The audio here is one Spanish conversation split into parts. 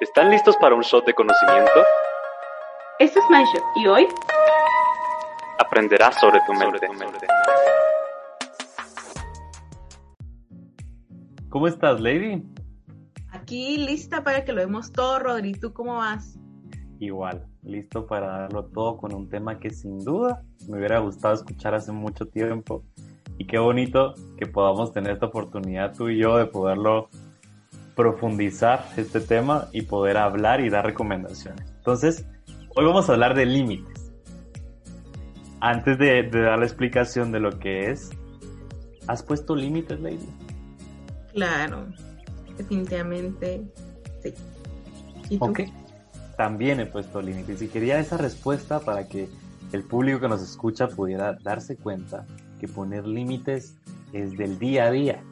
¿Están listos para un shot de conocimiento? Esto es MindShot y hoy aprenderás sobre tu mente. ¿Cómo estás, Lady? Aquí lista para que lo vemos todo, Rodri. ¿Tú cómo vas? Igual, listo para darlo todo con un tema que sin duda me hubiera gustado escuchar hace mucho tiempo. Y qué bonito que podamos tener esta oportunidad tú y yo de poderlo profundizar este tema y poder hablar y dar recomendaciones. Entonces, hoy vamos a hablar de límites. Antes de, dar la explicación de lo que es, ¿has puesto límites, Lady? Claro, definitivamente sí. ¿Y Ok, también he puesto límites y quería esa respuesta para que el público que nos escucha pudiera darse cuenta que poner límites es del día a día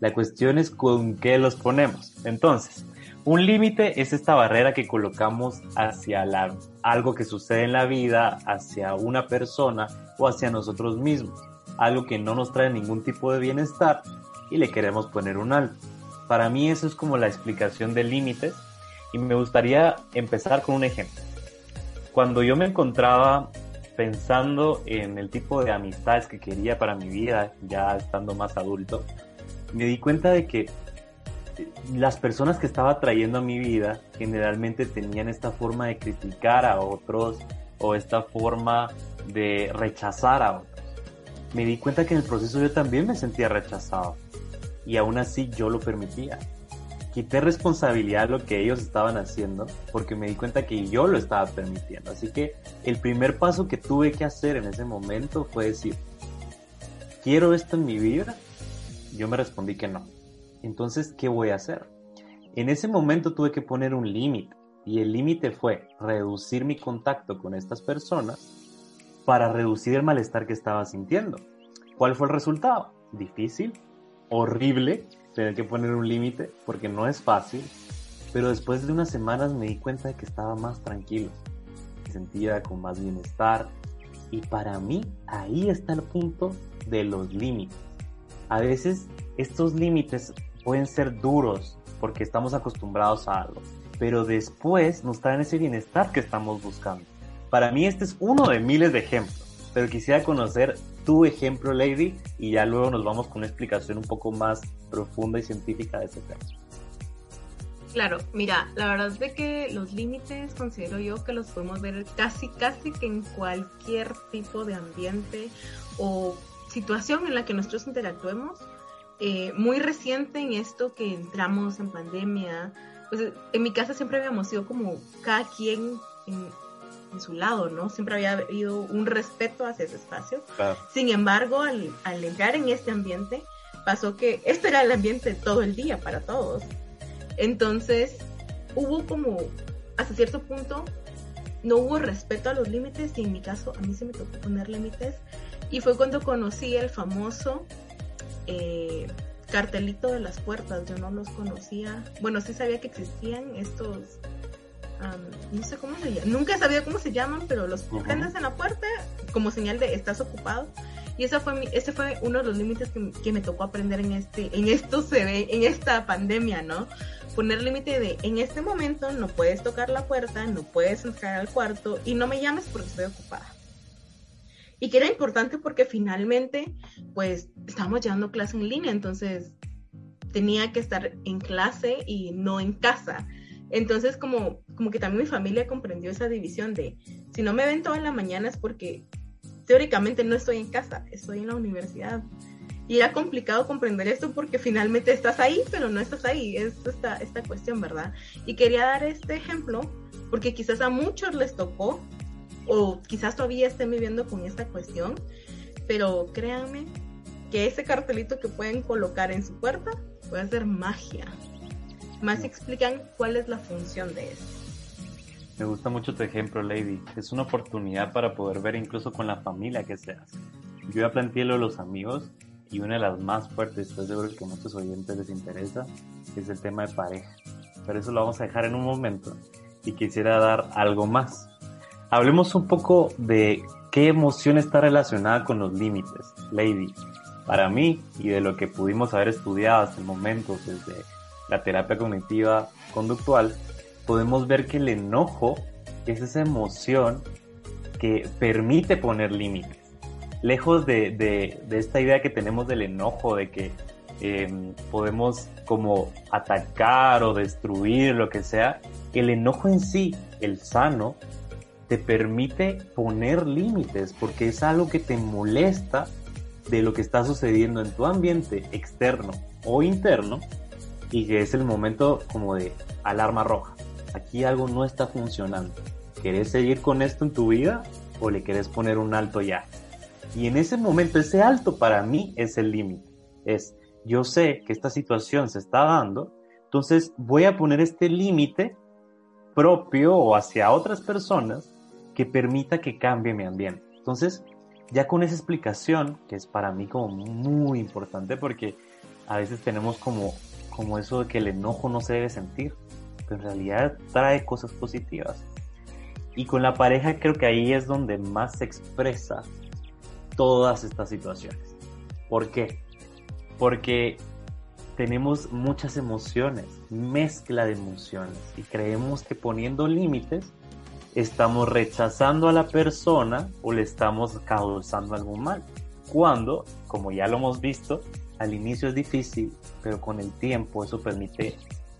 la cuestión es con qué los ponemos. Entonces, un límite es esta barrera que colocamos hacia algo que sucede en la vida, hacia una persona o hacia nosotros mismos. Algo que no nos trae ningún tipo de bienestar y le queremos poner un alto. Para mí eso es como la explicación de límites y me gustaría empezar con un ejemplo. Cuando yo me encontraba pensando en el tipo de amistades que quería para mi vida, ya estando más adulto, me di cuenta de que las personas que estaba trayendo a mi vida generalmente tenían esta forma de criticar a otros o esta forma de rechazar a otros. Me di cuenta que en el proceso yo también me sentía rechazado y aún así yo lo permitía. Quité responsabilidad de lo que ellos estaban haciendo porque me di cuenta que yo lo estaba permitiendo. Así que el primer paso que tuve que hacer en ese momento fue decir, quiero esto en mi vida yo me respondí que no. Entonces, ¿qué voy a hacer? En ese momento tuve que poner un límite y el límite fue reducir mi contacto con estas personas para reducir el malestar que estaba sintiendo. ¿Cuál fue el resultado? Difícil, horrible tener que poner un límite porque no es fácil, pero después de unas semanas me di cuenta de que estaba más tranquilo, sentía con más bienestar y para mí ahí está el punto de los límites a veces estos límites pueden ser duros porque estamos acostumbrados a algo, pero después nos traen ese bienestar que estamos buscando. Para mí este es uno de miles de ejemplos, pero quisiera conocer tu ejemplo, Lady, y ya luego nos vamos con una explicación un poco más profunda y científica de este tema. Claro, mira, la verdad es de que los límites considero yo que los podemos ver casi, casi que en cualquier tipo de ambiente o situación en la que nosotros interactuemos, eh, muy reciente en esto que entramos en pandemia, pues en mi casa siempre habíamos sido como cada quien en, su lado, ¿no? Siempre había habido un respeto hacia ese espacio. Sin embargo, al, al, entrar en este ambiente, pasó que este era el ambiente todo el día para todos. Entonces, hubo como, hasta cierto punto, no hubo respeto a los límites y en mi caso a mí se me tocó poner límites y fue cuando conocí el famoso eh, cartelito de las puertas. Yo no los conocía. Bueno, sí sabía que existían estos. no sé cómo se llaman. Nunca sabía cómo se llaman, pero los prendes en la puerta como señal de estás ocupado. Y ese fue, mi, ese fue uno de los límites que, me tocó aprender en este, en esto se ve, en esta pandemia, ¿no? Poner límite de en este momento no puedes tocar la puerta, no puedes entrar al cuarto y no me llames porque estoy ocupada y que era importante porque finalmente, pues, estábamos llevando clase en línea, entonces tenía que estar en clase y no en casa. Entonces, como, como que también mi familia comprendió esa división de, si no me ven toda la mañana es porque teóricamente no estoy en casa, estoy en la universidad. Y era complicado comprender esto porque finalmente estás ahí, pero no estás ahí. Es esta, esta cuestión, ¿verdad? Y quería dar este ejemplo porque quizás a muchos les tocó o quizás todavía estén viviendo con esta cuestión, pero créanme que ese cartelito que pueden colocar en su puerta puede ser magia. Más explican cuál es la función de eso. Me gusta mucho tu ejemplo, Lady. Es una oportunidad para poder ver incluso con la familia que seas. Yo ya planteé lo de los amigos y una de las más fuertes, estoy seguro que a muchos oyentes les interesa, es el tema de pareja. Pero eso lo vamos a dejar en un momento y quisiera dar algo más hablemos un poco de qué emoción está relacionada con los límites, Lady. Para mí, y de lo que pudimos haber estudiado hasta el momento desde la terapia cognitiva conductual, podemos ver que el enojo es esa emoción que permite poner límites. Lejos de, esta idea que tenemos del enojo, de que em, podemos como atacar o destruir lo que sea, el enojo en sí, el sano, te permite poner límites porque es algo que te molesta de lo que está sucediendo en tu ambiente externo o interno y que es el momento como de alarma roja. Aquí algo no está funcionando. ¿Querés seguir con esto en tu vida o le querés poner un alto ya? Y en ese momento, ese alto para mí es el límite. Es, yo sé que esta situación se está dando, entonces voy a poner este límite propio o hacia otras personas que permita que cambie mi ambiente. Entonces, ya con esa explicación, que es para mí como muy importante porque a veces tenemos como, como eso de que el enojo no se debe sentir, pero en realidad trae cosas positivas. Y con la pareja creo que ahí es donde más se expresa todas estas situaciones. ¿Por qué? Porque tenemos muchas emociones, mezcla de emociones, y creemos que poniendo límites estamos rechazando a la persona o le estamos causando algún mal. Cuando, como ya lo hemos visto, al inicio es difícil, pero con el tiempo eso permite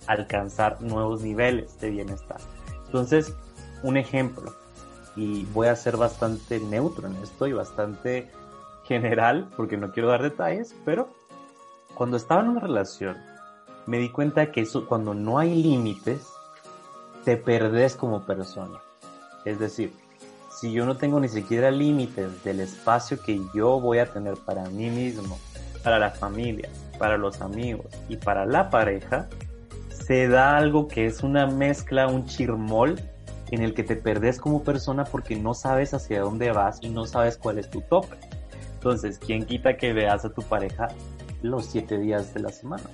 alcanzar nuevos niveles de bienestar. Entonces, un ejemplo, y voy a ser bastante neutro en esto y bastante general, porque no quiero dar detalles, pero cuando estaba en una relación, me di cuenta que eso, cuando no hay límites, te perdés como persona. Es decir, si yo no tengo ni siquiera límites del espacio que yo voy a tener para mí mismo, para la familia, para los amigos y para la pareja, se da algo que es una mezcla, un chirmol en el que te perdés como persona porque no sabes hacia dónde vas y no sabes cuál es tu tope. Entonces, ¿quién quita que veas a tu pareja los siete días de la semana?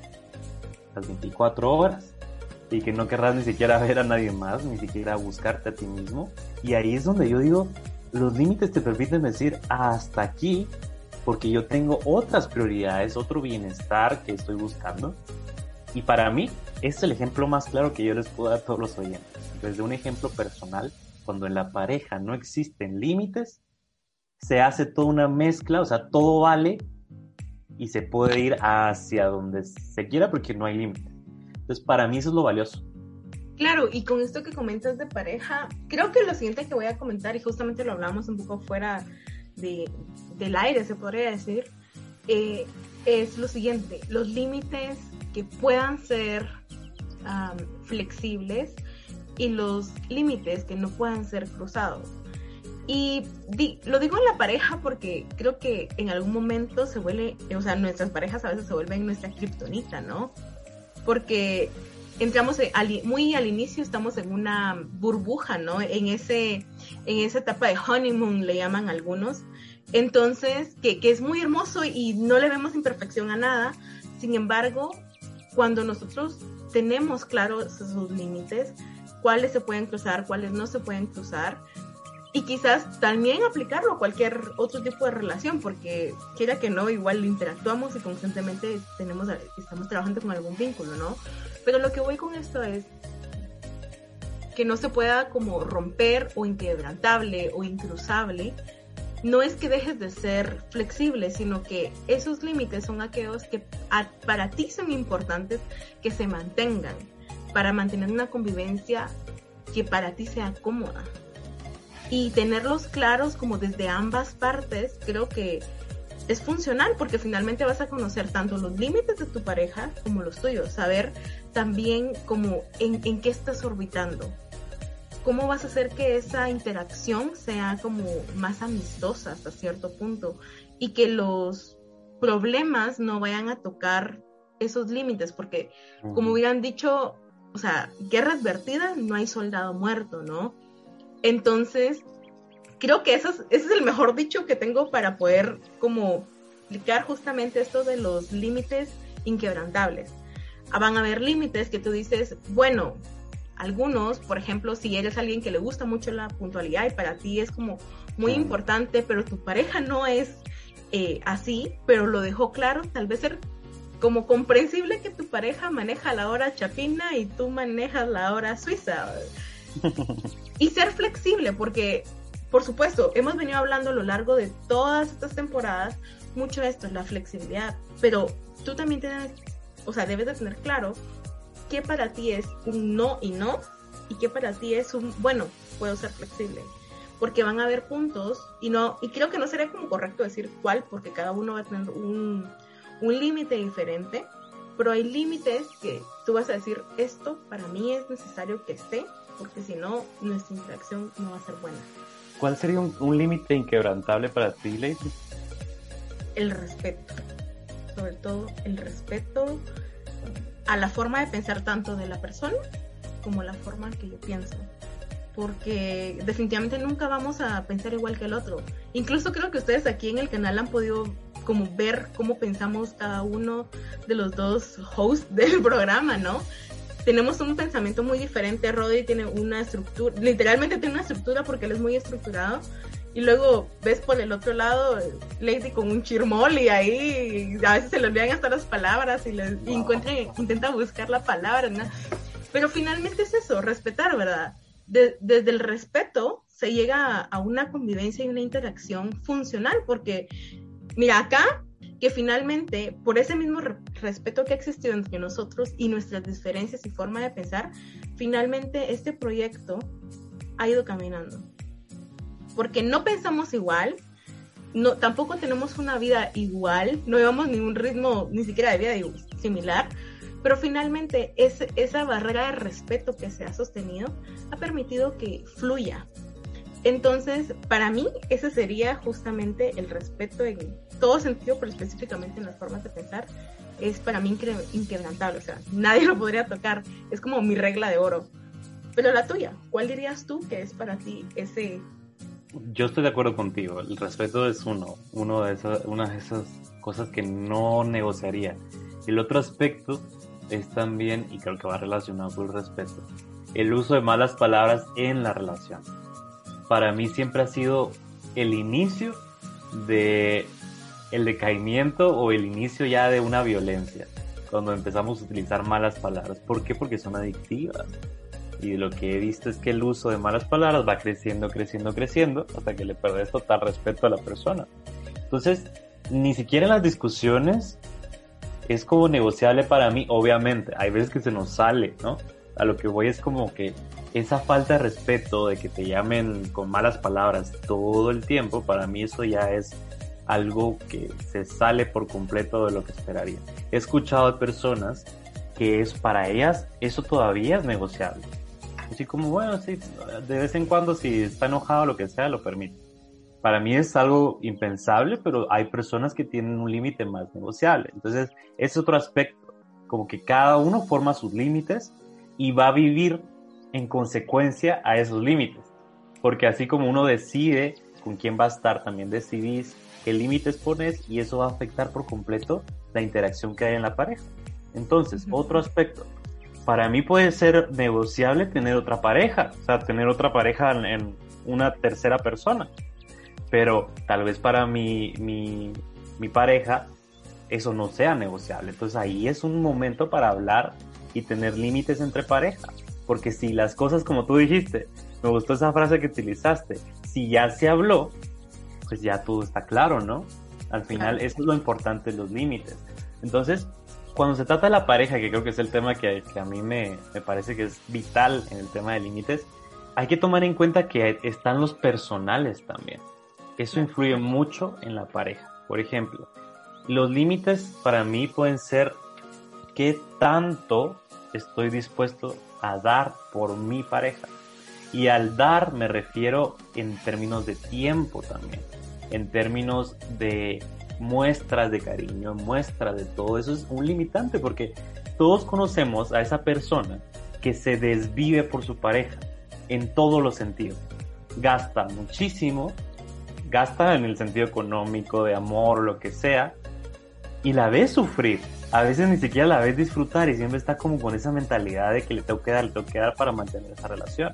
Las 24 horas y que no querrás ni siquiera ver a nadie más, ni siquiera buscarte a ti mismo. Y ahí es donde yo digo, los límites te permiten decir hasta aquí, porque yo tengo otras prioridades, otro bienestar que estoy buscando. Y para mí, es el ejemplo más claro que yo les puedo dar a todos los oyentes. Desde un ejemplo personal, cuando en la pareja no existen límites, se hace toda una mezcla, o sea, todo vale y se puede ir hacia donde se quiera porque no hay límites. Entonces, para mí eso es lo valioso. Claro, y con esto que comentas de pareja, creo que lo siguiente que voy a comentar, y justamente lo hablamos un poco fuera de, del aire, se podría decir, eh, es lo siguiente, los límites que puedan ser flexibles y los límites que no puedan ser cruzados. Y lo digo en la pareja porque creo que en algún momento se vuelve, o sea, nuestras parejas a veces se vuelven nuestra kriptonita, ¿no? porque entramos muy al inicio, estamos en una burbuja, ¿no? En, ese, en esa etapa de honeymoon, le llaman algunos. Entonces, que, que es muy hermoso y no le vemos imperfección a nada. Sin embargo, cuando nosotros tenemos claros sus límites, cuáles se pueden cruzar, cuáles no se pueden cruzar, y quizás también aplicarlo a cualquier otro tipo de relación, porque quiera que no, igual interactuamos y constantemente tenemos, estamos trabajando con algún vínculo, ¿no? Pero lo que voy con esto es que no se pueda como romper o inquebrantable o incruzable, no es que dejes de ser flexible, sino que esos límites son aquellos que para ti son importantes que se mantengan, para mantener una convivencia que para ti sea cómoda. Y tenerlos claros como desde ambas partes, creo que es funcional porque finalmente vas a conocer tanto los límites de tu pareja como los tuyos, saber también como en, en qué estás orbitando, cómo vas a hacer que esa interacción sea como más amistosa hasta cierto punto y que los problemas no vayan a tocar esos límites, porque como hubieran dicho, o sea, guerra advertida, no hay soldado muerto, ¿no? Entonces, creo que eso es, ese es el mejor dicho que tengo para poder como explicar justamente esto de los límites inquebrantables. Ah, van a haber límites que tú dices, bueno, algunos, por ejemplo, si eres alguien que le gusta mucho la puntualidad y para ti es como muy importante, pero tu pareja no es eh, así, pero lo dejó claro, tal vez ser como comprensible que tu pareja maneja la hora chapina y tú manejas la hora suiza. y ser flexible, porque, por supuesto, hemos venido hablando a lo largo de todas estas temporadas mucho de esto, la flexibilidad, pero tú también tienes, o sea, debes de tener claro qué para ti es un no y no y qué para ti es un, bueno, puedo ser flexible. Porque van a haber puntos y no, y creo que no sería como correcto decir cuál, porque cada uno va a tener un, un límite diferente, pero hay límites que tú vas a decir, esto para mí es necesario que esté, porque si no, nuestra interacción no va a ser buena. ¿Cuál sería un, límite inquebrantable para ti, Lady? El respeto. Sobre todo el respeto a la forma de pensar tanto de la persona como la forma que yo pienso. Porque definitivamente nunca vamos a pensar igual que el otro. Incluso creo que ustedes aquí en el canal han podido como ver cómo pensamos cada uno de los dos hosts del programa, ¿no? tenemos un pensamiento muy diferente. Rodri tiene una estructura, literalmente tiene una estructura porque él es muy estructurado. Y luego ves por el otro lado Lady con un chirmol y ahí a veces se le olvidan hasta las palabras y, le, encuentra, intenta buscar la palabra. ¿no? Pero finalmente es eso, respetar, ¿verdad? desde el respeto se llega a una convivencia y una interacción funcional porque, mira, acá que finalmente, por ese mismo respeto que ha existido entre nosotros y nuestras diferencias y forma de pensar, finalmente este proyecto ha ido caminando. Porque no pensamos igual, no, tampoco tenemos una vida igual, no llevamos ningún ritmo ni siquiera de vida similar, pero finalmente esa barrera de respeto que se ha sostenido ha permitido que fluya. Entonces, para mí, ese sería justamente el respeto en todo sentido, pero específicamente en las formas de pensar, es para mí inquebrantable. O sea, nadie lo podría tocar. Es como mi regla de oro. Pero la tuya, ¿cuál dirías tú que es para ti ese... Yo estoy de acuerdo contigo. El respeto es uno, uno de esas, una de esas cosas que no negociaría. El otro aspecto es también, y creo que va relacionado con el respeto, el uso de malas palabras en la relación. Para mí siempre ha sido el inicio de el decaimiento o el inicio ya de una violencia, cuando empezamos a utilizar malas palabras. ¿Por qué? Porque son adictivas. Y lo que he visto es que el uso de malas palabras va creciendo, creciendo, creciendo, hasta que le perdes total respeto a la persona. Entonces, ni siquiera en las discusiones es como negociable para mí, obviamente. Hay veces que se nos sale, ¿no? A lo que voy es como que esa falta de respeto de que te llamen con malas palabras todo el tiempo, para mí eso ya es algo que se sale por completo de lo que esperaría. He escuchado de personas que es para ellas eso todavía es negociable. Así como, bueno, sí, de vez en cuando si está enojado o lo que sea, lo permite. Para mí es algo impensable, pero hay personas que tienen un límite más negociable. Entonces, es otro aspecto, como que cada uno forma sus límites y va a vivir en consecuencia a esos límites. Porque así como uno decide con quién va a estar, también decidís qué límites pones y eso va a afectar por completo la interacción que hay en la pareja. Entonces, otro aspecto, para mí puede ser negociable tener otra pareja, o sea, tener otra pareja en, una tercera persona, pero tal vez para mi, mi, mi pareja eso no sea negociable. Entonces ahí es un momento para hablar y tener límites entre pareja. Porque si las cosas, como tú dijiste, me gustó esa frase que utilizaste, si ya se habló, pues ya todo está claro, ¿no? Al final eso es lo importante, los límites. Entonces, cuando se trata de la pareja, que creo que es el tema que, a mí me, me, parece que es vital en el tema de límites, hay que tomar en cuenta que están los personales también. Eso influye mucho en la pareja. Por ejemplo, los límites para mí pueden ser qué tanto estoy dispuesto a dar por mi pareja. Y al dar me refiero en términos de tiempo también, en términos de muestras de cariño, muestras de todo. Eso es un limitante porque todos conocemos a esa persona que se desvive por su pareja en todos los sentidos. Gasta muchísimo, gasta en el sentido económico, de amor, lo que sea, y la ves sufrir. A veces ni siquiera la ves disfrutar y siempre está como con esa mentalidad de que le tengo que dar, le tengo que dar para mantener esa relación.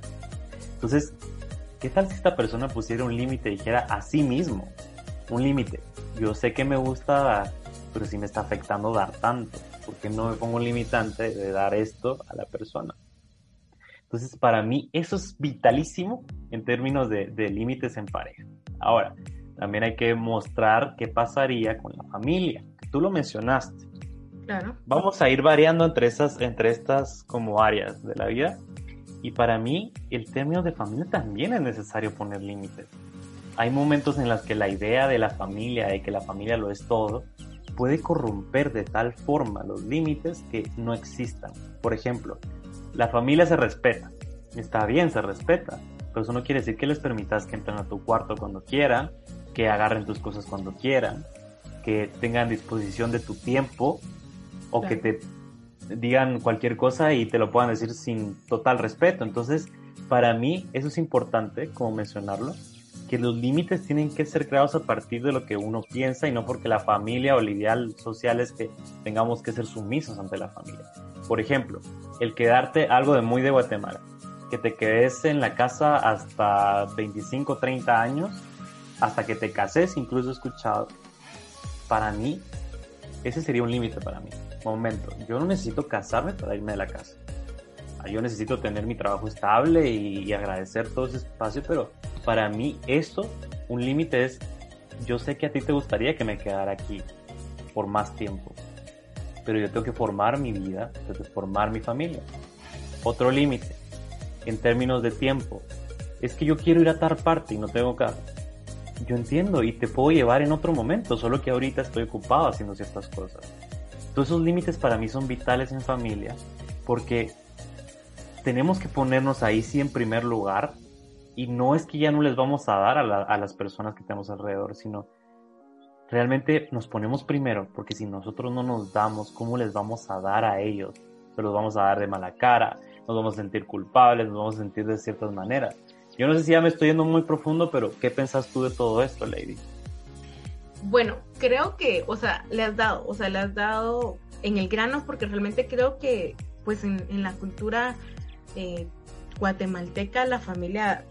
Entonces, ¿qué tal si esta persona pusiera un límite y dijera a sí mismo, un límite? Yo sé que me gusta pero sí me está afectando dar tanto, porque no me pongo un limitante de dar esto a la persona. Entonces, para mí, eso es vitalísimo en términos de, de límites en pareja. Ahora, también hay que mostrar qué pasaría con la familia, que tú lo mencionaste. Claro. Vamos a ir variando entre, esas, entre estas como áreas de la vida. Y para mí, el término de familia también es necesario poner límites. Hay momentos en los que la idea de la familia, de que la familia lo es todo, puede corromper de tal forma los límites que no existan. Por ejemplo, la familia se respeta. Está bien, se respeta. Pero eso no quiere decir que les permitas que entren a tu cuarto cuando quieran, que agarren tus cosas cuando quieran, que tengan disposición de tu tiempo o que te digan cualquier cosa y te lo puedan decir sin total respeto. Entonces, para mí eso es importante, como mencionarlo, que los límites tienen que ser creados a partir de lo que uno piensa y no porque la familia o el ideal social es que tengamos que ser sumisos ante la familia. Por ejemplo, el quedarte algo de muy de Guatemala, que te quedes en la casa hasta 25, 30 años, hasta que te cases, incluso escuchado, para mí, ese sería un límite para mí. Momento, yo no necesito casarme para irme de la casa. Ah, yo necesito tener mi trabajo estable y, agradecer todo ese espacio, pero para mí esto, un límite es, yo sé que a ti te gustaría que me quedara aquí por más tiempo, pero yo tengo que formar mi vida, tengo que formar mi familia. Otro límite, en términos de tiempo, es que yo quiero ir a tal parte y no tengo carro. Yo entiendo y te puedo llevar en otro momento, solo que ahorita estoy ocupado haciendo ciertas cosas. Todos esos límites para mí son vitales en familia porque tenemos que ponernos ahí sí en primer lugar y no es que ya no les vamos a dar a, a las personas que tenemos alrededor, sino realmente nos ponemos primero porque si nosotros no nos damos, ¿cómo les vamos a dar a ellos? Se los vamos a dar de mala cara, nos vamos a sentir culpables, nos vamos a sentir de ciertas maneras. Yo no sé si ya me estoy yendo muy profundo, pero ¿qué pensás tú de todo esto, Lady? Bueno, creo que, o sea, le has dado, o sea, le has dado en el grano porque realmente creo que, pues en, la cultura eh, guatemalteca, la familia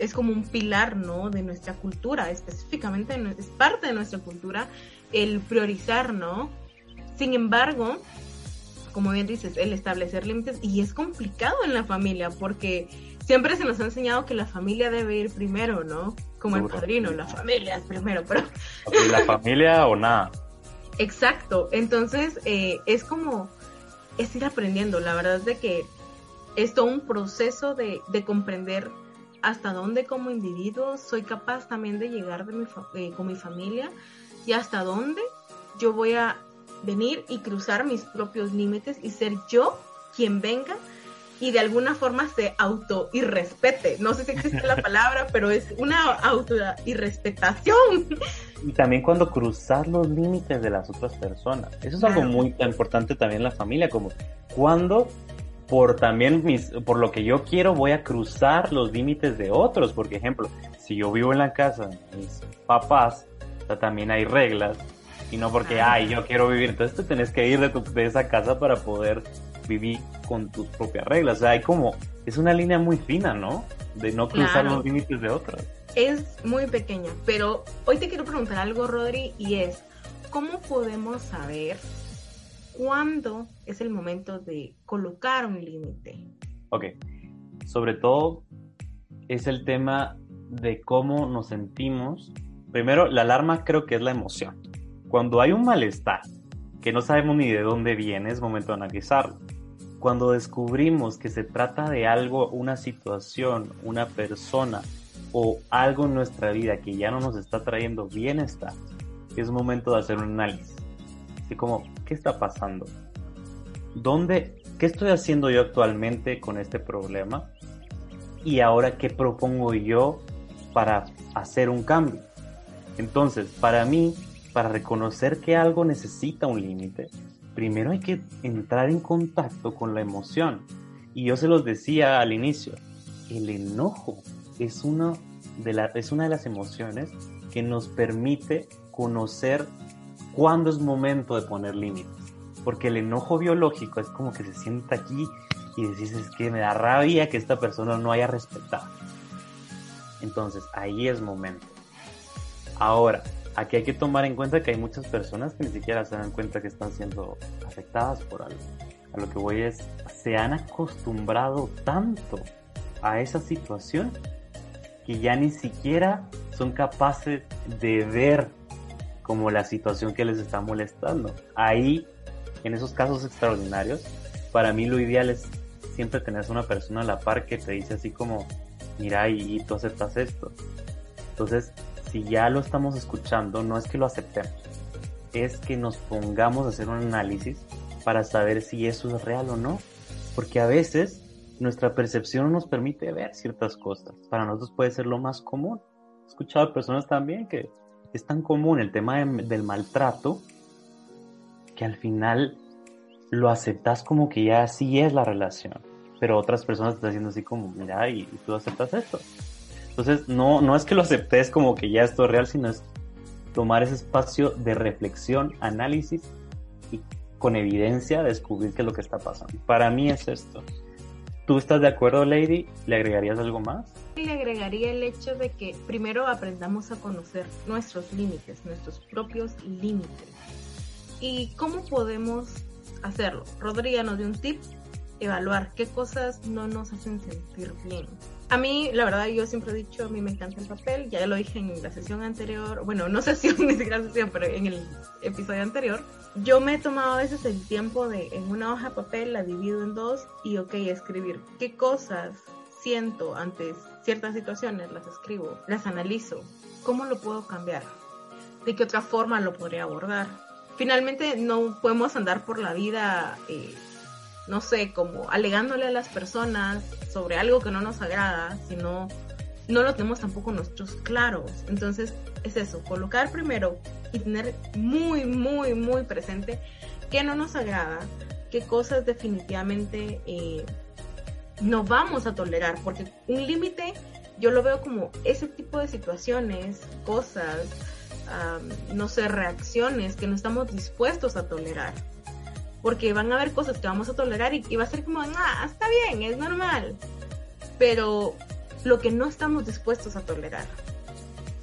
es como un pilar, ¿no? De nuestra cultura, específicamente es parte de nuestra cultura el priorizar, ¿no? Sin embargo, como bien dices, el establecer límites y es complicado en la familia porque siempre se nos ha enseñado que la familia debe ir primero, ¿no? Como el padrino, la familia es primero, pero... La familia o nada. Exacto, entonces eh, es como, es ir aprendiendo, la verdad es de que es todo un proceso de, de comprender hasta dónde como individuo soy capaz también de llegar de mi eh, con mi familia y hasta dónde yo voy a venir y cruzar mis propios límites y ser yo quien venga y de alguna forma se auto irrespete. No sé si existe la palabra, pero es una auto irrespetación. Y también cuando cruzar los límites de las otras personas. Eso es algo muy importante también en la familia, como cuando por también mis, por lo que yo quiero voy a cruzar los límites de otros. Por ejemplo, si yo vivo en la casa de mis papás, también hay reglas y no porque, ay, yo quiero vivir. Entonces tú tenés que ir de, tu, de esa casa para poder vivir con tus propias reglas. O sea, hay como, es una línea muy fina, ¿no? De no cruzar los límites de otras. Es muy pequeña, pero hoy te quiero preguntar algo, Rodri, y es, ¿cómo podemos saber cuándo es el momento de colocar un límite? Ok, sobre todo es el tema de cómo nos sentimos. Primero, la alarma creo que es la emoción. Cuando hay un malestar que no sabemos ni de dónde viene, es momento de analizarlo. Cuando descubrimos que se trata de algo, una situación, una persona o algo en nuestra vida que ya no nos está trayendo bienestar, es momento de hacer un análisis. Así como, ¿qué está pasando? ¿Dónde, qué estoy haciendo yo actualmente con este problema? Y ahora, ¿qué propongo yo para hacer un cambio? Entonces, para mí, para reconocer que algo necesita un límite, primero hay que entrar en contacto con la emoción. Y yo se los decía al inicio, el enojo es, uno de la, es una de las emociones que nos permite conocer cuándo es momento de poner límites. Porque el enojo biológico es como que se sienta aquí y decís que me da rabia que esta persona no haya respetado. Entonces ahí es momento. Ahora, aquí hay que tomar en cuenta que hay muchas personas que ni siquiera se dan cuenta que están siendo afectadas por algo. A lo que voy es, se han acostumbrado tanto a esa situación que ya ni siquiera son capaces de ver como la situación que les está molestando. Ahí, en esos casos extraordinarios, para mí lo ideal es siempre tener una persona a la par que te dice así como, mira, y, tú aceptas esto. Entonces, si ya lo estamos escuchando, no es que lo aceptemos, es que nos pongamos a hacer un análisis para saber si eso es real o no. Porque a veces nuestra percepción no nos permite ver ciertas cosas. Para nosotros puede ser lo más común. He escuchado personas también que es tan común el tema del maltrato que al final lo aceptas como que ya así es la relación. Pero otras personas están diciendo así como, mira, y, y tú aceptas esto. Entonces, no, no es que lo aceptes como que ya esto es real, sino es tomar ese espacio de reflexión, análisis y con evidencia descubrir qué es lo que está pasando. Para mí es esto. ¿Tú estás de acuerdo, Lady? ¿Le agregarías algo más? Le agregaría el hecho de que primero aprendamos a conocer nuestros límites, nuestros propios límites. ¿Y cómo podemos hacerlo? Rodrigo nos dio un tip, evaluar qué cosas no nos hacen sentir bien. A mí, la verdad, yo siempre he dicho, a mí me encanta el papel, ya lo dije en la sesión anterior, bueno, no sesión, ni siquiera sesión, pero en el episodio anterior, yo me he tomado a veces el tiempo de en una hoja de papel la divido en dos y ok, escribir qué cosas siento ante ciertas situaciones, las escribo, las analizo, cómo lo puedo cambiar, de qué otra forma lo podría abordar. Finalmente no podemos andar por la vida eh, no sé, como alegándole a las personas sobre algo que no nos agrada, sino no lo tenemos tampoco nosotros claros. Entonces es eso, colocar primero y tener muy, muy, muy presente qué no nos agrada, qué cosas definitivamente eh, no vamos a tolerar, porque un límite yo lo veo como ese tipo de situaciones, cosas, no sé, reacciones que no estamos dispuestos a tolerar porque van a haber cosas que vamos a tolerar y, va a ser como, ah, está bien, es normal, pero lo que no estamos dispuestos a tolerar.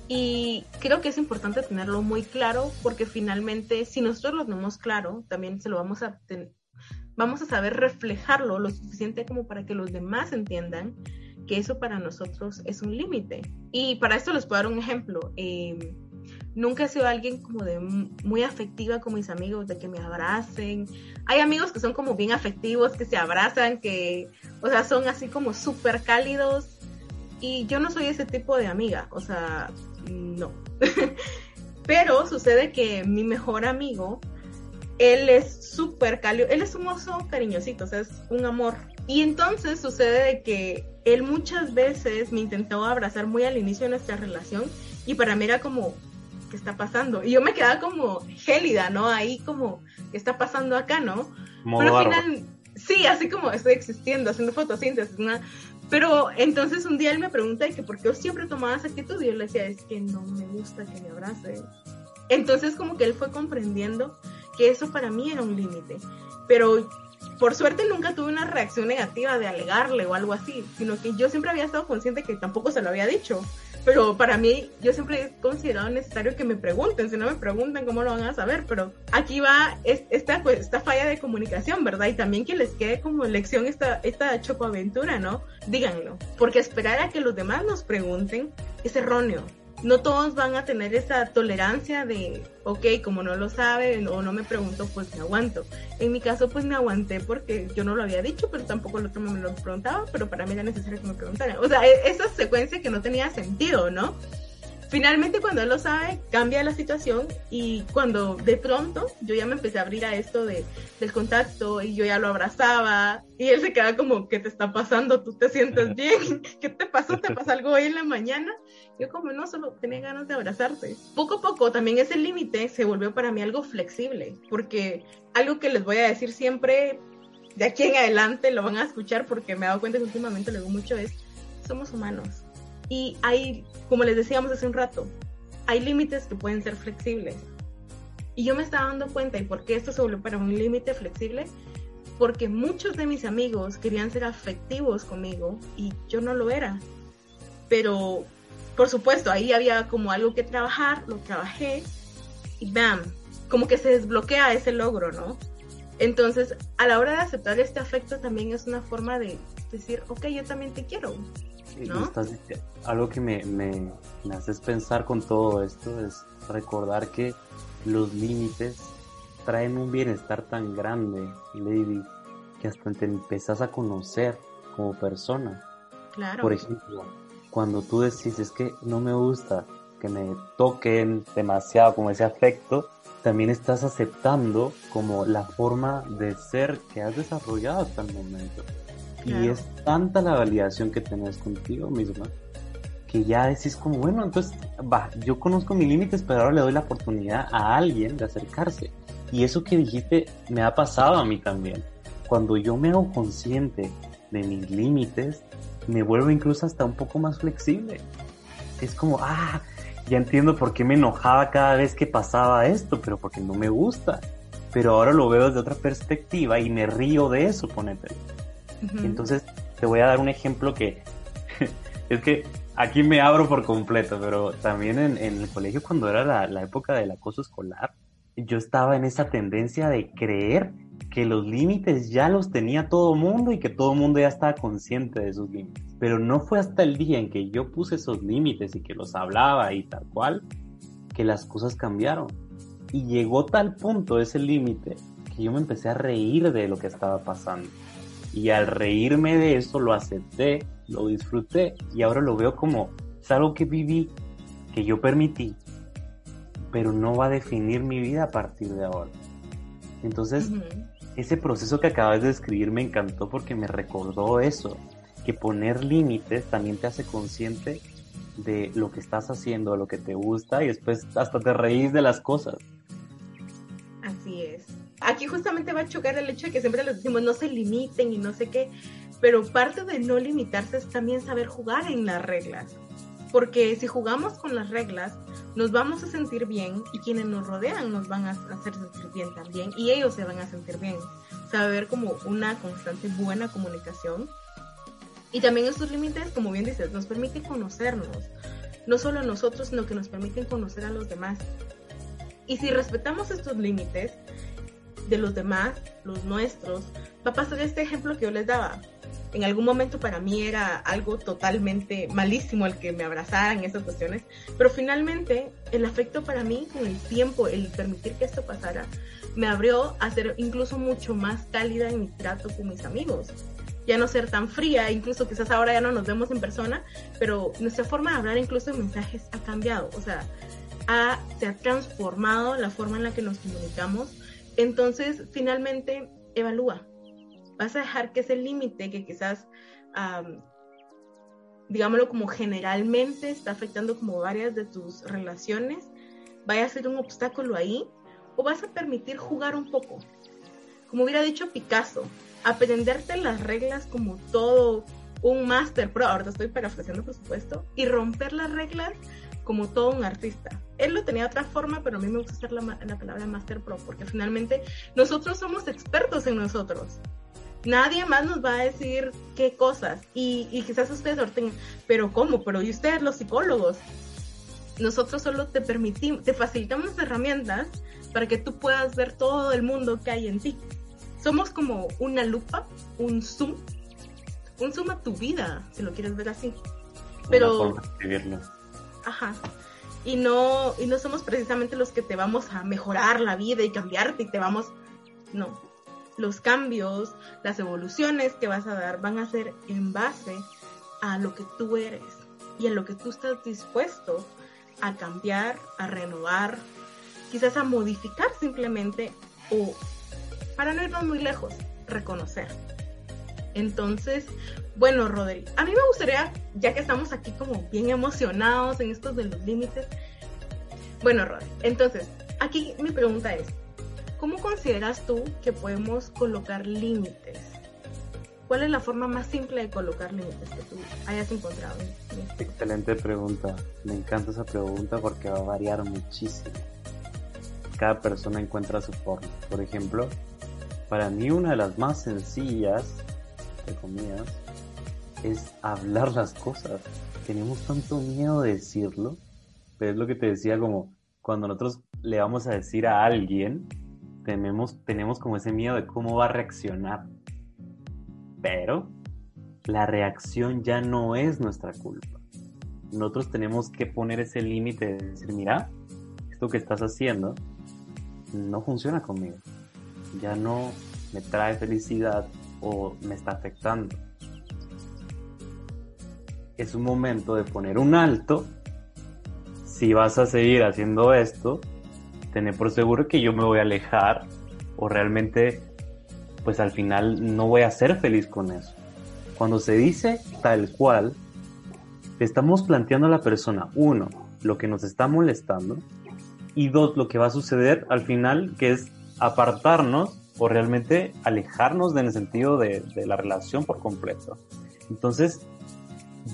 Y creo que es importante tenerlo muy claro porque finalmente si nosotros lo tenemos claro, también se lo vamos a vamos a saber reflejarlo lo suficiente como para que los demás entiendan que eso para nosotros es un límite. Y para esto les puedo dar un ejemplo. Eh, nunca he sido alguien como de muy afectiva con mis amigos, de que me abracen. Hay amigos que son como bien afectivos, que se abrazan, que, o sea, son así como súper cálidos. Y yo no soy ese tipo de amiga, o sea, no. Pero sucede que mi mejor amigo, él es súper cálido, él es un oso cariñosito, o sea, es un amor. Y entonces sucede de que él muchas veces me intentó abrazar muy al inicio de nuestra relación y para mí era como, ¿qué está pasando? Y yo me quedaba como gélida, ¿no? Ahí como, ¿qué está pasando acá, no? Pero al final, sí, así como estoy existiendo, haciendo fotosíntesis, ¿no? Pero entonces un día él me pregunta que por qué yo siempre tomaba esa actitud y yo le decía, es que no me gusta que me abrace. Entonces como que él fue comprendiendo que eso para mí era un límite. Pero por suerte nunca tuve una reacción negativa de alegarle o algo así, sino que yo siempre había estado consciente que tampoco se lo había dicho pero para mí yo siempre he considerado necesario que me pregunten, si no me preguntan cómo lo van a saber, pero aquí va esta, pues, esta falla de comunicación, ¿verdad? Y también que les quede como lección esta, esta chocoaventura, ¿no? Díganlo, porque esperar a que los demás nos pregunten es erróneo no todos van a tener esa tolerancia de, ok, como no lo saben o no me pregunto, pues me aguanto. En mi caso, pues me aguanté porque yo no lo había dicho, pero tampoco el otro me lo preguntaba, pero para mí era necesario que me preguntaran. O sea, e-, esa secuencia que no tenía sentido, ¿no? Finalmente cuando él lo sabe, cambia la situación y cuando de pronto yo ya me empecé a abrir a esto de, del contacto y yo ya lo abrazaba y él se queda como, ¿qué te está pasando? ¿Tú te sientes bien? ¿Qué te pasó? ¿Te pasa algo hoy en la mañana? Yo como no, solo tenía ganas de abrazarte. Poco a poco también ese límite se volvió para mí algo flexible, porque algo que les voy a decir siempre, de aquí en adelante lo van a escuchar porque me he dado cuenta que últimamente lo digo mucho, es, somos humanos y hay, como les decíamos hace un rato, hay límites que pueden ser flexibles. Y yo me estaba dando cuenta, ¿y por qué esto se volvió para un límite flexible? Porque muchos de mis amigos querían ser afectivos conmigo y yo no lo era. Pero por supuesto, ahí había como algo que trabajar, lo trabajé y bam, como que se desbloquea ese logro, ¿no? Entonces, a la hora de aceptar este afecto también es una forma de decir, ok, yo también te quiero. ¿No? algo que me, me, me haces pensar con todo esto es recordar que los límites traen un bienestar tan grande, Lady, que hasta te empezás a conocer como persona. Claro. Por ejemplo, cuando tú decís, es que no me gusta que me toquen demasiado como ese afecto, también estás aceptando como la forma de ser que has desarrollado hasta el momento. Y es tanta la validación que tenés contigo misma que ya decís como, bueno, entonces, va, yo conozco mis límites, pero ahora le doy la oportunidad a alguien de acercarse. Y eso que dijiste me ha pasado a mí también. Cuando yo me hago consciente de mis límites, me vuelvo incluso hasta un poco más flexible. Es como, ah, ya entiendo por qué me enojaba cada vez que pasaba esto, pero porque no me gusta. Pero ahora lo veo desde otra perspectiva y me río de eso, ponete. Entonces, te voy a dar un ejemplo que es que aquí me abro por completo, pero también en, el colegio cuando era la, época del acoso escolar, yo estaba en esa tendencia de creer que los límites ya los tenía todo mundo y que todo mundo ya estaba consciente de esos límites. Pero no fue hasta el día en que yo puse esos límites y que los hablaba y tal cual, que las cosas cambiaron. Y llegó tal punto ese límite que yo me empecé a reír de lo que estaba pasando. Y al reírme de eso lo acepté, lo disfruté y ahora lo veo como es algo que viví, que yo permití, pero no va a definir mi vida a partir de ahora. Entonces, ese proceso que acabas de describir me encantó porque me recordó eso, que poner límites también te hace consciente de lo que estás haciendo, de lo que te gusta y después hasta te reís de las cosas. Así es. Aquí justamente va a chocar el hecho de que siempre les decimos no se limiten y no sé qué, pero parte de no limitarse es también saber jugar en las reglas. Porque si jugamos con las reglas, nos vamos a sentir bien y quienes nos rodean nos van a hacer sentir bien también y ellos se van a sentir bien. Saber como una constante buena comunicación. Y también estos límites, como bien dices, nos permiten conocernos. No solo a nosotros, sino que nos permiten conocer a los demás. Y si respetamos estos límites de los demás, los nuestros, va a pasar este ejemplo que yo les daba en algún momento para mí era algo totalmente malísimo el que me abrazaran esas cuestiones, pero finalmente el afecto para mí con el tiempo, el permitir que esto pasara, me abrió a ser incluso mucho más cálida en mi trato con mis amigos. Ya no ser tan fría, incluso quizás ahora ya no nos vemos en persona, pero nuestra forma de hablar incluso en mensajes ha cambiado, o sea, ha, se ha transformado la forma en la que nos comunicamos. Entonces, finalmente, evalúa, vas a dejar que ese límite que quizás, digámoslo como generalmente está afectando como varias de tus relaciones, vaya a ser un obstáculo ahí, o vas a permitir jugar un poco. Como hubiera dicho Picasso, aprenderte las reglas como todo un master pro, ahora estoy parafraseando por supuesto, y romper las reglas como todo un artista. Él lo tenía de otra forma, pero a mí me gusta usar la, la palabra master pro, porque finalmente nosotros somos expertos en nosotros nadie más nos va a decir qué cosas. Y, quizás ustedes orten, pero ¿cómo? Pero ¿y ustedes los psicólogos? Nosotros solo te permitimos, te facilitamos herramientas para que tú puedas ver todo el mundo que hay en ti. Somos como una lupa, un zoom, un zoom a tu vida, si lo quieres ver así. Pero... Ajá. Y no, y no somos precisamente los que te vamos a mejorar la vida y cambiarte y te vamos... No, los cambios, las evoluciones que vas a dar van a ser en base a lo que tú eres y a lo que tú estás dispuesto a cambiar, a renovar, quizás a modificar simplemente o, para no irnos muy lejos, reconocer. Entonces, bueno, Rodri, a mí me gustaría, ya que estamos aquí como bien emocionados en estos de los límites, bueno, Rodri, entonces, aquí mi pregunta es, ¿Cómo consideras tú que podemos colocar límites? ¿Cuál es la forma más simple de colocar límites que tú hayas encontrado? Excelente pregunta. Me encanta esa pregunta porque va a variar muchísimo. Cada persona encuentra su forma. Por ejemplo, para mí una de las más sencillas, entre comillas, es hablar las cosas. Tenemos tanto miedo de decirlo, pero es lo que te decía como cuando nosotros le vamos a decir a alguien, tenemos, tenemos como ese miedo de cómo va a reaccionar. Pero la reacción ya no es nuestra culpa. Nosotros tenemos que poner ese límite de decir, mira, esto que estás haciendo no funciona conmigo. Ya no me trae felicidad o me está afectando. Es un momento de poner un alto. Si vas a seguir haciendo esto, tener por seguro que yo me voy a alejar o realmente pues al final no voy a ser feliz con eso. Cuando se dice tal cual, estamos planteando a la persona, uno, lo que nos está molestando, y dos, lo que va a suceder al final, que es apartarnos o realmente alejarnos en el sentido de, de la relación por completo. Entonces,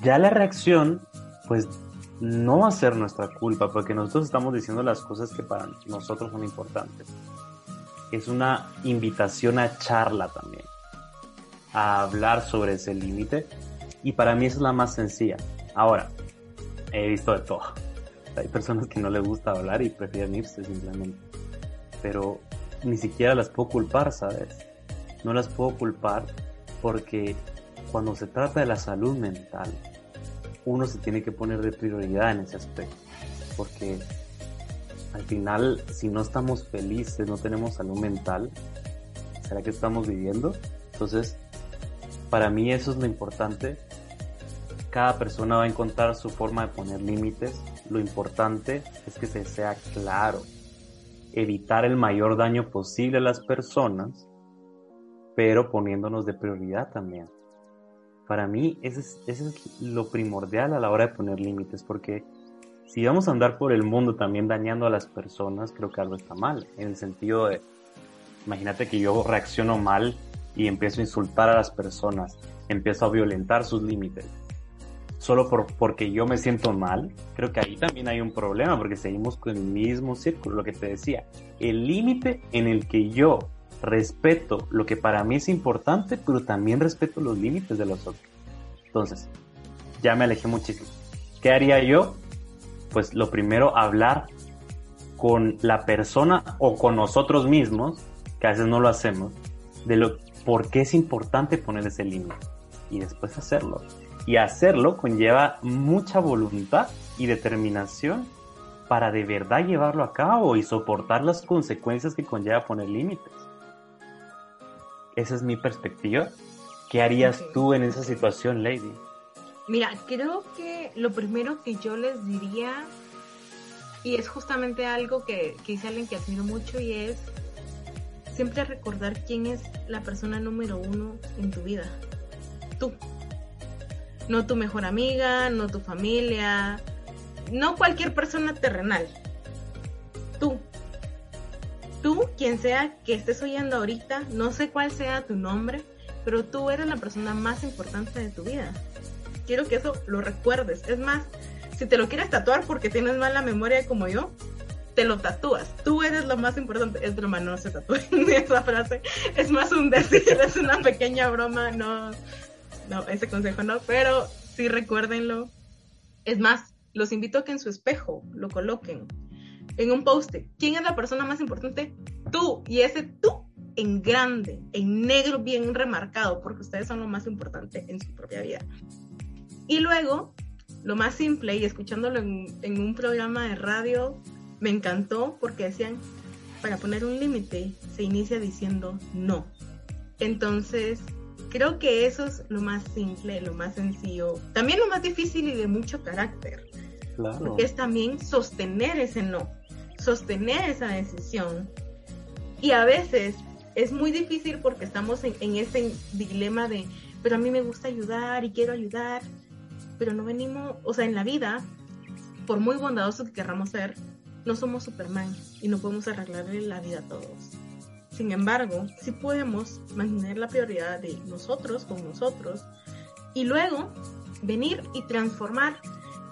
ya la reacción, pues no va a ser nuestra culpa, porque nosotros estamos diciendo las cosas que para nosotros son importantes. Es una invitación a charla también, a hablar sobre ese límite, y para mí esa es la más sencilla. Ahora, he visto de todo. Hay personas que no les gusta hablar y prefieren irse simplemente. Pero ni siquiera las puedo culpar, ¿sabes? No las puedo culpar porque cuando se trata de la salud mental, uno se tiene que poner de prioridad en ese aspecto. Porque al final, si no estamos felices, no tenemos salud mental, ¿será que estamos viviendo? Entonces, para mí eso es lo importante. Cada persona va a encontrar su forma de poner límites. Lo importante es que se sea claro. Evitar el mayor daño posible a las personas, pero poniéndonos de prioridad también para mí ese es, lo primordial a la hora de poner límites, porque si vamos a andar por el mundo también dañando a las personas, creo que algo está mal, en el sentido de, imagínate que yo reacciono mal y empiezo a insultar a las personas, empiezo a violentar sus límites, solo por, porque yo me siento mal, creo que ahí también hay un problema, porque seguimos con el mismo círculo, lo que te decía, el límite en el que yo respeto lo que para mí es importante, pero también respeto los límites de los otros. Entonces, ya me alejé muchísimo. ¿Qué haría yo? Pues lo primero, hablar con la persona o con nosotros mismos, que a veces no lo hacemos, de lo por qué es importante poner ese límite y después hacerlo. Y hacerlo conlleva mucha voluntad y determinación para de verdad llevarlo a cabo y soportar las consecuencias que conlleva poner límites. Esa es mi perspectiva. ¿Qué harías tú en esa situación, Lady? Mira, creo que lo primero que yo les diría, y es justamente algo que, que dice alguien que admiro mucho, y es siempre recordar quién es la persona número uno en tu vida. Tú. No tu mejor amiga, no tu familia, no cualquier persona terrenal. Tú tú, quien sea que estés oyendo ahorita, no sé cuál sea tu nombre, pero tú eres la persona más importante de tu vida. Quiero que eso lo recuerdes. Es más, si te lo quieres tatuar porque tienes mala memoria como yo, te lo tatúas. Tú eres lo más importante. Es broma, no se tatúen esa frase. Es más un decir, es una pequeña broma. No, no, ese consejo no, pero sí recuérdenlo. Es más, los invito a que en su espejo lo coloquen en un post ¿quién es la persona más importante? Tú. Y ese tú en grande, en negro bien remarcado, porque ustedes son lo más importante en su propia vida. Y luego, lo más simple, y escuchándolo en, en un programa de radio, me encantó porque decían, para poner un límite, se inicia diciendo no. Entonces, creo que eso es lo más simple, lo más sencillo, también lo más difícil y de mucho carácter. Claro. Porque es también sostener ese no sostener esa decisión. Y a veces es muy difícil porque estamos en, ese dilema de, pero a mí me gusta ayudar y quiero ayudar, pero no venimos, o sea, en la vida, por muy bondadosos que querramos ser, no somos Superman y no podemos arreglarle la vida a todos. Sin embargo, sí podemos mantener la prioridad de nosotros con nosotros y luego venir y transformar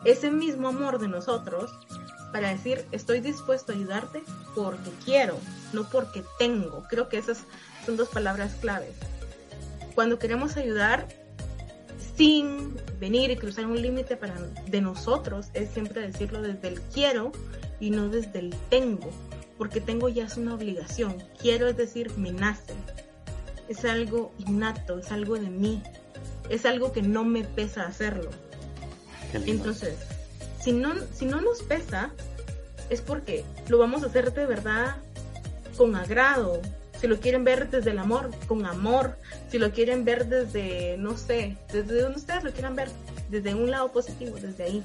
ese mismo amor de nosotros para decir estoy dispuesto a ayudarte porque quiero, no porque tengo. Creo que esas son dos palabras claves. Cuando queremos ayudar, sin venir y cruzar un límite para de nosotros es siempre decirlo desde el quiero y no desde el tengo, porque tengo ya es una obligación. Quiero es decir, me nace. Es algo innato, es algo de mí. Es algo que no me pesa hacerlo. Entonces, si no, si no nos pesa, es porque lo vamos a hacer de verdad con agrado. Si lo quieren ver desde el amor, con amor. Si lo quieren ver desde, no sé, desde donde ustedes lo quieran ver, desde un lado positivo, desde ahí.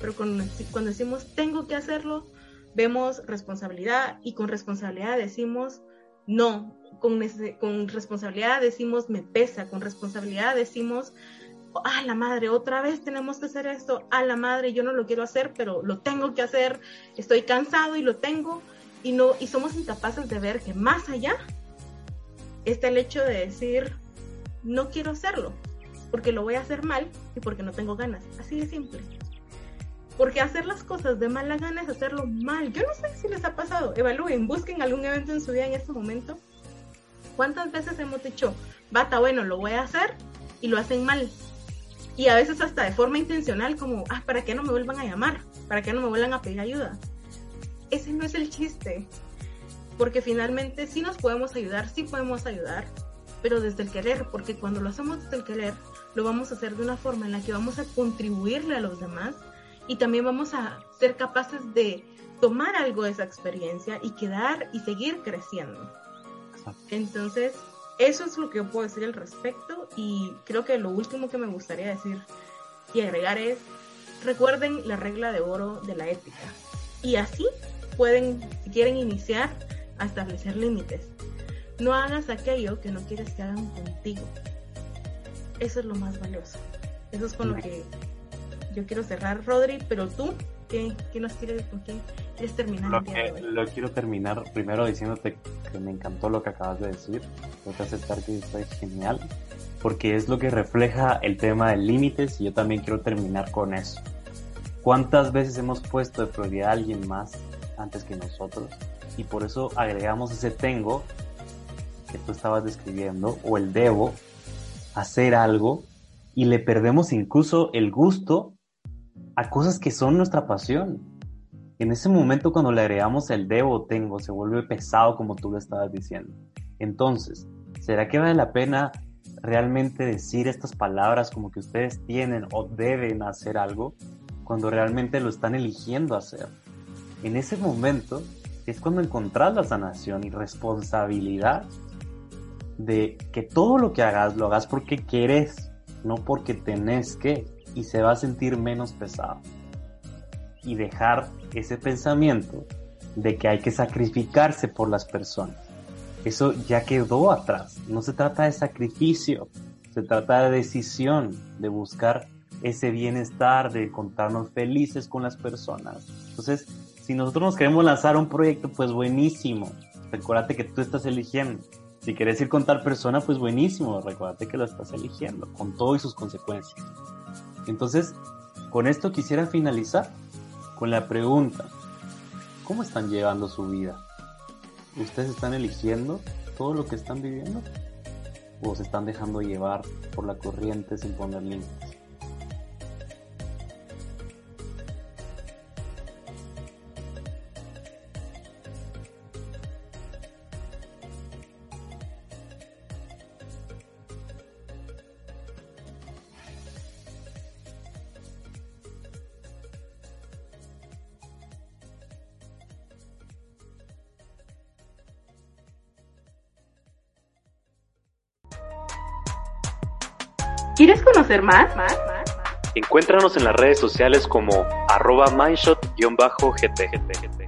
Pero cuando, decimos tengo que hacerlo, vemos responsabilidad y con responsabilidad decimos no. Con, con responsabilidad decimos me pesa. Con responsabilidad decimos a la madre, otra vez tenemos que hacer esto, a la madre, yo no lo quiero hacer, pero lo tengo que hacer, estoy cansado y lo tengo, y no, y somos incapaces de ver que más allá está el hecho de decir, no quiero hacerlo, porque lo voy a hacer mal y porque no tengo ganas, así de simple. Porque hacer las cosas de mala gana es hacerlo mal. Yo no sé si les ha pasado. Evalúen, busquen algún evento en su vida en este momento. ¿Cuántas veces hemos dicho, bata, bueno, lo voy a hacer y lo hacen mal? Y a veces hasta de forma intencional, como, ah, ¿para qué no me vuelvan a llamar? ¿Para qué no me vuelvan a pedir ayuda? Ese no es el chiste. Porque finalmente sí nos podemos ayudar, sí podemos ayudar, pero desde el querer, porque cuando lo hacemos desde el querer, lo vamos a hacer de una forma en la que vamos a contribuirle a los demás y también vamos a ser capaces de tomar algo de esa experiencia y quedar y seguir creciendo. Entonces, eso es lo que yo puedo decir al respecto y creo que lo último que me gustaría decir y agregar es, recuerden la regla de oro de la ética y así pueden, si quieren iniciar, a establecer límites. No hagas aquello que no quieres que hagan contigo. Eso es lo más valioso. Eso es con lo que yo quiero cerrar, Rodri, pero tú, ¿qué, qué nos quieres, con qué quieres terminar? Lo, que, lo quiero terminar primero diciéndote que me encantó lo que acabas de decir. Tengo que aceptar que esto es genial, porque es lo que refleja el tema de límites y yo también quiero terminar con eso. ¿Cuántas veces hemos puesto de prioridad a alguien más antes que nosotros? Y por eso agregamos ese tengo que tú estabas describiendo, o el debo, hacer algo, y le perdemos incluso el gusto a cosas que son nuestra pasión. En ese momento cuando le agregamos el debo tengo, se vuelve pesado como tú lo estabas diciendo. Entonces, ¿será que vale la pena realmente decir estas palabras como que ustedes tienen o deben hacer algo cuando realmente lo están eligiendo hacer? En ese momento es cuando encontrás la sanación y responsabilidad de que todo lo que hagas lo hagas porque quieres, no porque tenés que y se va a sentir menos pesado. Y dejar ese pensamiento de que hay que sacrificarse por las personas. Eso ya quedó atrás. No se trata de sacrificio, se trata de decisión, de buscar ese bienestar, de encontrarnos felices con las personas. Entonces, si nosotros nos queremos lanzar un proyecto, pues buenísimo. Recuérdate que tú estás eligiendo. Si quieres ir con tal persona, pues buenísimo. Recuérdate que lo estás eligiendo, con todo y sus consecuencias. Entonces, con esto quisiera finalizar con la pregunta, ¿cómo están llevando su vida? ¿Ustedes están eligiendo todo lo que están viviendo? ¿O se están dejando llevar por la corriente sin poner límites? Conocer más? Encuéntranos en las redes sociales como arroba mindshot-gt.